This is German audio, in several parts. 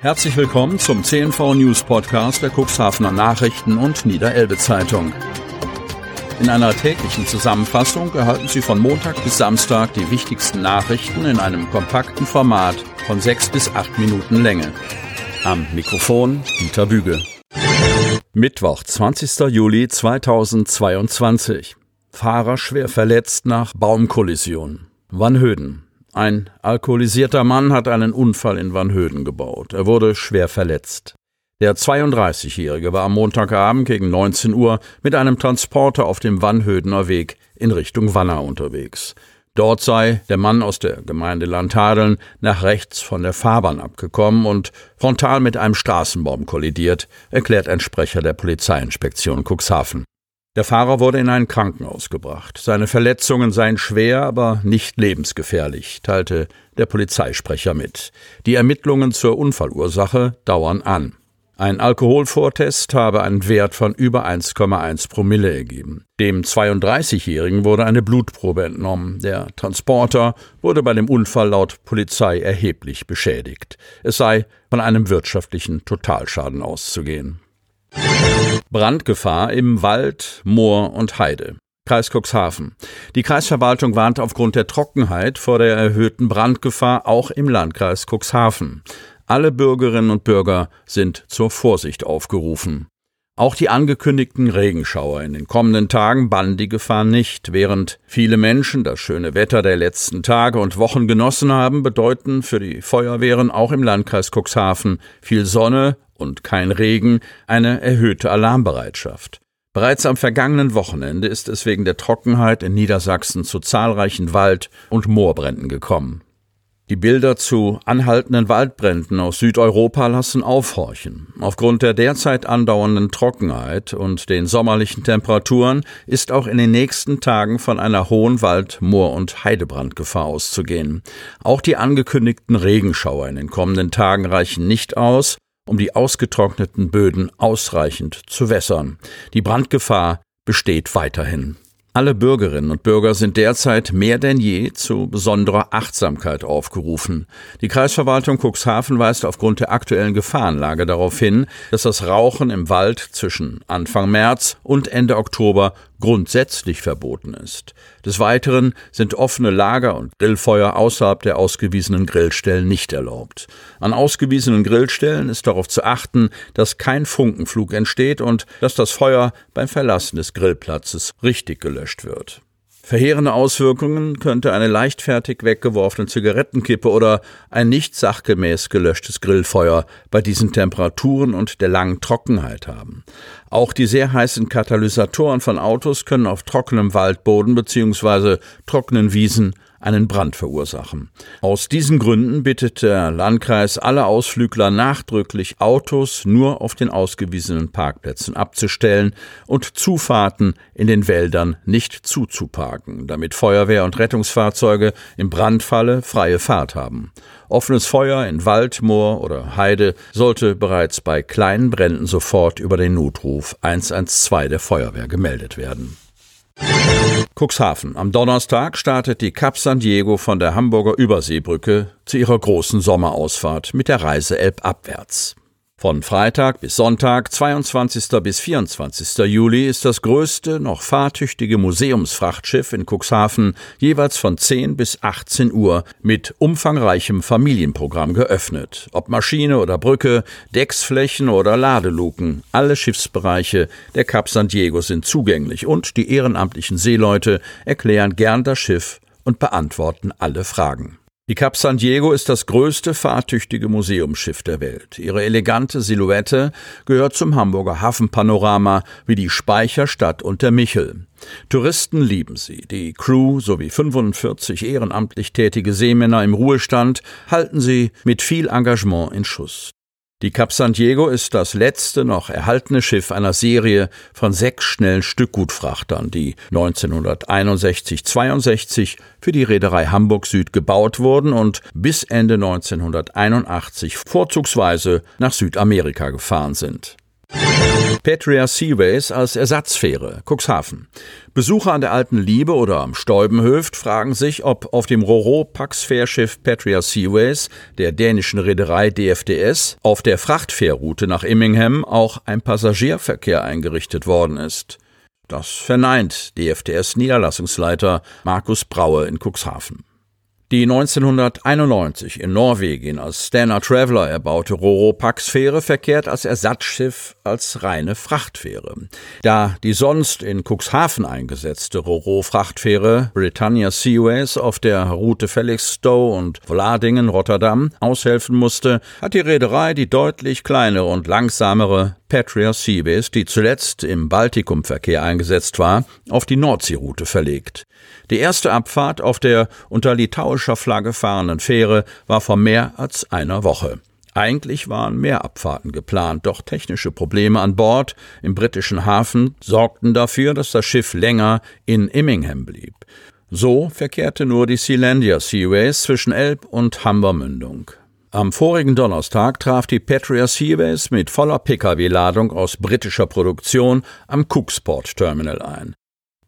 Herzlich willkommen zum CNV News Podcast der Cuxhavener Nachrichten und Niederelbe Zeitung. In einer täglichen Zusammenfassung erhalten Sie von Montag bis Samstag die wichtigsten Nachrichten in einem kompakten Format von sechs bis acht Minuten Länge. Am Mikrofon Dieter Büge. Mittwoch, 20. Juli 2022. Fahrer schwer verletzt nach Baumkollision. Wannhöden. Ein alkoholisierter Mann hat einen Unfall in Wannhöden gebaut. Er wurde schwer verletzt. Der 32-Jährige war am Montagabend gegen 19 Uhr mit einem Transporter auf dem Wannhödener Weg in Richtung Wanner unterwegs. Dort sei der Mann aus der Gemeinde Landhadeln nach rechts von der Fahrbahn abgekommen und frontal mit einem Straßenbaum kollidiert, erklärt ein Sprecher der Polizeiinspektion Cuxhaven. Der Fahrer wurde in ein Krankenhaus gebracht. Seine Verletzungen seien schwer, aber nicht lebensgefährlich, teilte der Polizeisprecher mit. Die Ermittlungen zur Unfallursache dauern an. Ein Alkoholvortest habe einen Wert von über 1,1 Promille ergeben. Dem 32-Jährigen wurde eine Blutprobe entnommen. Der Transporter wurde bei dem Unfall laut Polizei erheblich beschädigt. Es sei von einem wirtschaftlichen Totalschaden auszugehen. Brandgefahr im Wald, Moor und Heide. Kreis Cuxhaven. Die Kreisverwaltung warnt aufgrund der Trockenheit vor der erhöhten Brandgefahr auch im Landkreis Cuxhaven. Alle Bürgerinnen und Bürger sind zur Vorsicht aufgerufen. Auch die angekündigten Regenschauer in den kommenden Tagen bannen die Gefahr nicht. Während viele Menschen das schöne Wetter der letzten Tage und Wochen genossen haben, bedeuten für die Feuerwehren auch im Landkreis Cuxhaven viel Sonne und kein Regen eine erhöhte Alarmbereitschaft. Bereits am vergangenen Wochenende ist es wegen der Trockenheit in Niedersachsen zu zahlreichen Wald- und Moorbränden gekommen. Die Bilder zu anhaltenden Waldbränden aus Südeuropa lassen aufhorchen. Aufgrund der derzeit andauernden Trockenheit und den sommerlichen Temperaturen ist auch in den nächsten Tagen von einer hohen Wald-, Moor- und Heidebrandgefahr auszugehen. Auch die angekündigten Regenschauer in den kommenden Tagen reichen nicht aus, um die ausgetrockneten Böden ausreichend zu wässern. Die Brandgefahr besteht weiterhin. Alle Bürgerinnen und Bürger sind derzeit mehr denn je zu besonderer Achtsamkeit aufgerufen. Die Kreisverwaltung Cuxhaven weist aufgrund der aktuellen Gefahrenlage darauf hin, dass das Rauchen im Wald zwischen Anfang März und Ende Oktober grundsätzlich verboten ist. Des Weiteren sind offene Lager und Grillfeuer außerhalb der ausgewiesenen Grillstellen nicht erlaubt. An ausgewiesenen Grillstellen ist darauf zu achten, dass kein Funkenflug entsteht und dass das Feuer beim Verlassen des Grillplatzes richtig gelöscht wird. Verheerende Auswirkungen könnte eine leichtfertig weggeworfene Zigarettenkippe oder ein nicht sachgemäß gelöschtes Grillfeuer bei diesen Temperaturen und der langen Trockenheit haben. Auch die sehr heißen Katalysatoren von Autos können auf trockenem Waldboden bzw. trockenen Wiesen einen Brand verursachen. Aus diesen Gründen bittet der Landkreis alle Ausflügler nachdrücklich, Autos nur auf den ausgewiesenen Parkplätzen abzustellen und Zufahrten in den Wäldern nicht zuzuparken, damit Feuerwehr und Rettungsfahrzeuge im Brandfalle freie Fahrt haben. Offenes Feuer in Wald, Moor oder Heide sollte bereits bei kleinen Bränden sofort über den Notruf 112 der Feuerwehr gemeldet werden. Cuxhaven. Am Donnerstag startet die Cap San Diego von der Hamburger Überseebrücke zu ihrer großen Sommerausfahrt mit der Reise elbabwärts. Von Freitag bis Sonntag, 22. bis 24. Juli, ist das größte noch fahrtüchtige Museumsfrachtschiff in Cuxhaven jeweils von 10 bis 18 Uhr mit umfangreichem Familienprogramm geöffnet. Ob Maschine oder Brücke, Decksflächen oder Ladeluken, alle Schiffsbereiche der Cap San Diego sind zugänglich und die ehrenamtlichen Seeleute erklären gern das Schiff und beantworten alle Fragen. Die Cap San Diego ist das größte fahrtüchtige Museumsschiff der Welt. Ihre elegante Silhouette gehört zum Hamburger Hafenpanorama wie die Speicherstadt und der Michel. Touristen lieben sie. Die Crew sowie 45 ehrenamtlich tätige Seemänner im Ruhestand halten sie mit viel Engagement in Schuss. Die Cap San Diego ist das letzte noch erhaltene Schiff einer Serie von sechs schnellen Stückgutfrachtern, die 1961-62 für die Reederei Hamburg Süd gebaut wurden und bis Ende 1981 vorzugsweise nach Südamerika gefahren sind. Petria Seaways als Ersatzfähre, Cuxhaven. Besucher an der Alten Liebe oder am Stäubenhöft fragen sich, ob auf dem Roro-Pax-Fährschiff Petria Seaways der dänischen Reederei DFDS auf der Frachtfährroute nach Immingham auch ein Passagierverkehr eingerichtet worden ist. Das verneint DFDS-Niederlassungsleiter Markus Braue in Cuxhaven. Die 1991 in Norwegen als Stena Traveller erbaute Roro-Pax-Fähre verkehrt als Ersatzschiff als reine Frachtfähre. Da die sonst in Cuxhaven eingesetzte Roro-Frachtfähre Britannia Seaways auf der Route Felixstowe und Vladingen-Rotterdam aushelfen musste, hat die Reederei die deutlich kleinere und langsamere Patria Seaways, die zuletzt im Baltikumverkehr eingesetzt war, auf die Nordseeroute verlegt. Die erste Abfahrt auf der unter litauischer Flagge fahrenden Fähre war vor mehr als einer Woche. Eigentlich waren mehr Abfahrten geplant, doch technische Probleme an Bord im britischen Hafen sorgten dafür, dass das Schiff länger in Immingham blieb. So verkehrte nur die Sealandia Seaways zwischen Elb und Hamburmündung. Am vorigen Donnerstag traf die Patria Seaways mit voller Pkw-Ladung aus britischer Produktion am Cooksport Terminal ein.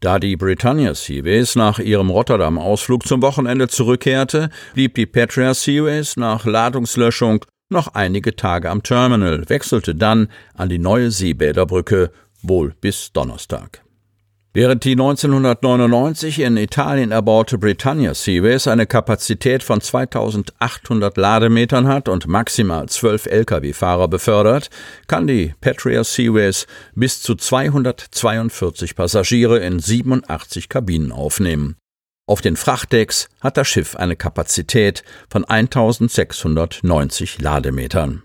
Da die Britannia Seaways nach ihrem Rotterdam-Ausflug zum Wochenende zurückkehrte, blieb die Patria Seaways nach Ladungslöschung noch einige Tage am Terminal, wechselte dann an die neue Seebäderbrücke, wohl bis Donnerstag. Während die 1999 in Italien erbaute Britannia Seaways eine Kapazität von 2800 Lademetern hat und maximal 12 Lkw-Fahrer befördert, kann die Patria Seaways bis zu 242 Passagiere in 87 Kabinen aufnehmen. Auf den Frachtdecks hat das Schiff eine Kapazität von 1690 Lademetern.